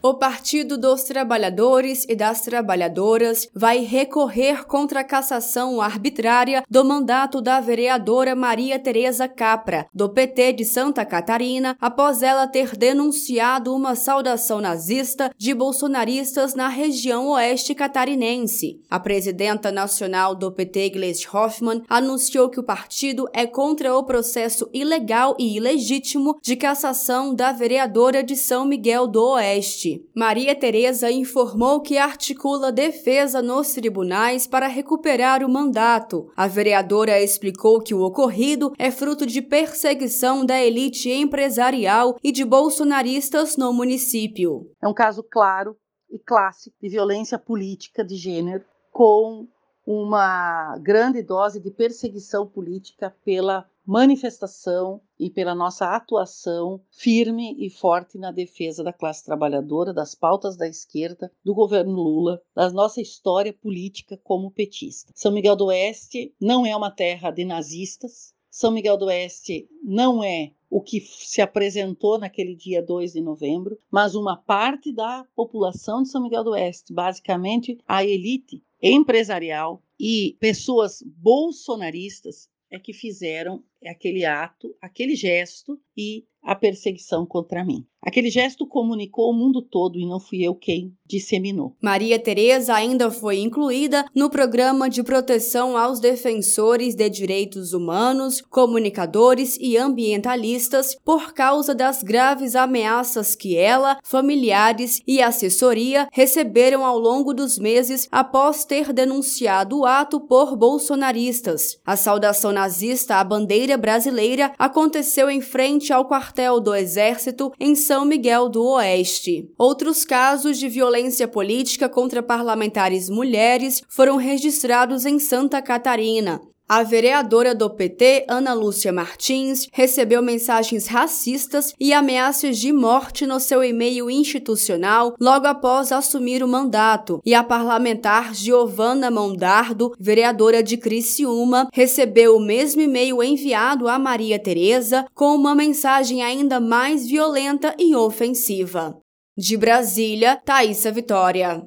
O Partido dos Trabalhadores e das Trabalhadoras vai recorrer contra a cassação arbitrária do mandato da vereadora Maria Tereza Capra, do PT de Santa Catarina, após ela ter denunciado uma saudação nazista de bolsonaristas na região oeste catarinense. A presidenta nacional do PT, Gleisi Hoffmann, anunciou que o partido é contra o processo ilegal e ilegítimo de cassação da vereadora de São Miguel do Oeste. Maria Tereza informou que articula defesa nos tribunais para recuperar o mandato. A vereadora explicou que o ocorrido é fruto de perseguição da elite empresarial e de bolsonaristas no município. É um caso claro e clássico de violência política de gênero com uma grande dose de perseguição política pela manifestação e pela nossa atuação firme e forte na defesa da classe trabalhadora, das pautas da esquerda, do governo Lula, da nossa história política como petista. São Miguel do Oeste não é uma terra de nazistas. São Miguel do Oeste não é o que se apresentou naquele dia 2 de novembro, mas uma parte da população de São Miguel do Oeste, basicamente a elite empresarial e pessoas bolsonaristas é que fizeram aquele ato, aquele gesto e a perseguição contra mim. Aquele gesto comunicou o mundo todo e não fui eu quem disseminou. Maria Tereza ainda foi incluída no programa de proteção aos defensores de direitos humanos, comunicadores e ambientalistas por causa das graves ameaças que ela, familiares e assessoria receberam ao longo dos meses após ter denunciado o ato por bolsonaristas. A saudação nazista à bandeira brasileira aconteceu em frente ao quartel do Exército em São Miguel do Oeste. Outros casos de violência política contra parlamentares mulheres foram registrados em Santa Catarina. A vereadora do PT, Ana Lúcia Martins, recebeu mensagens racistas e ameaças de morte no seu e-mail institucional logo após assumir o mandato. E a parlamentar Giovana Mondardo, vereadora de Criciúma, recebeu o mesmo e-mail enviado a Maria Tereza com uma mensagem ainda mais violenta e ofensiva. De Brasília, Thaisa Vitória.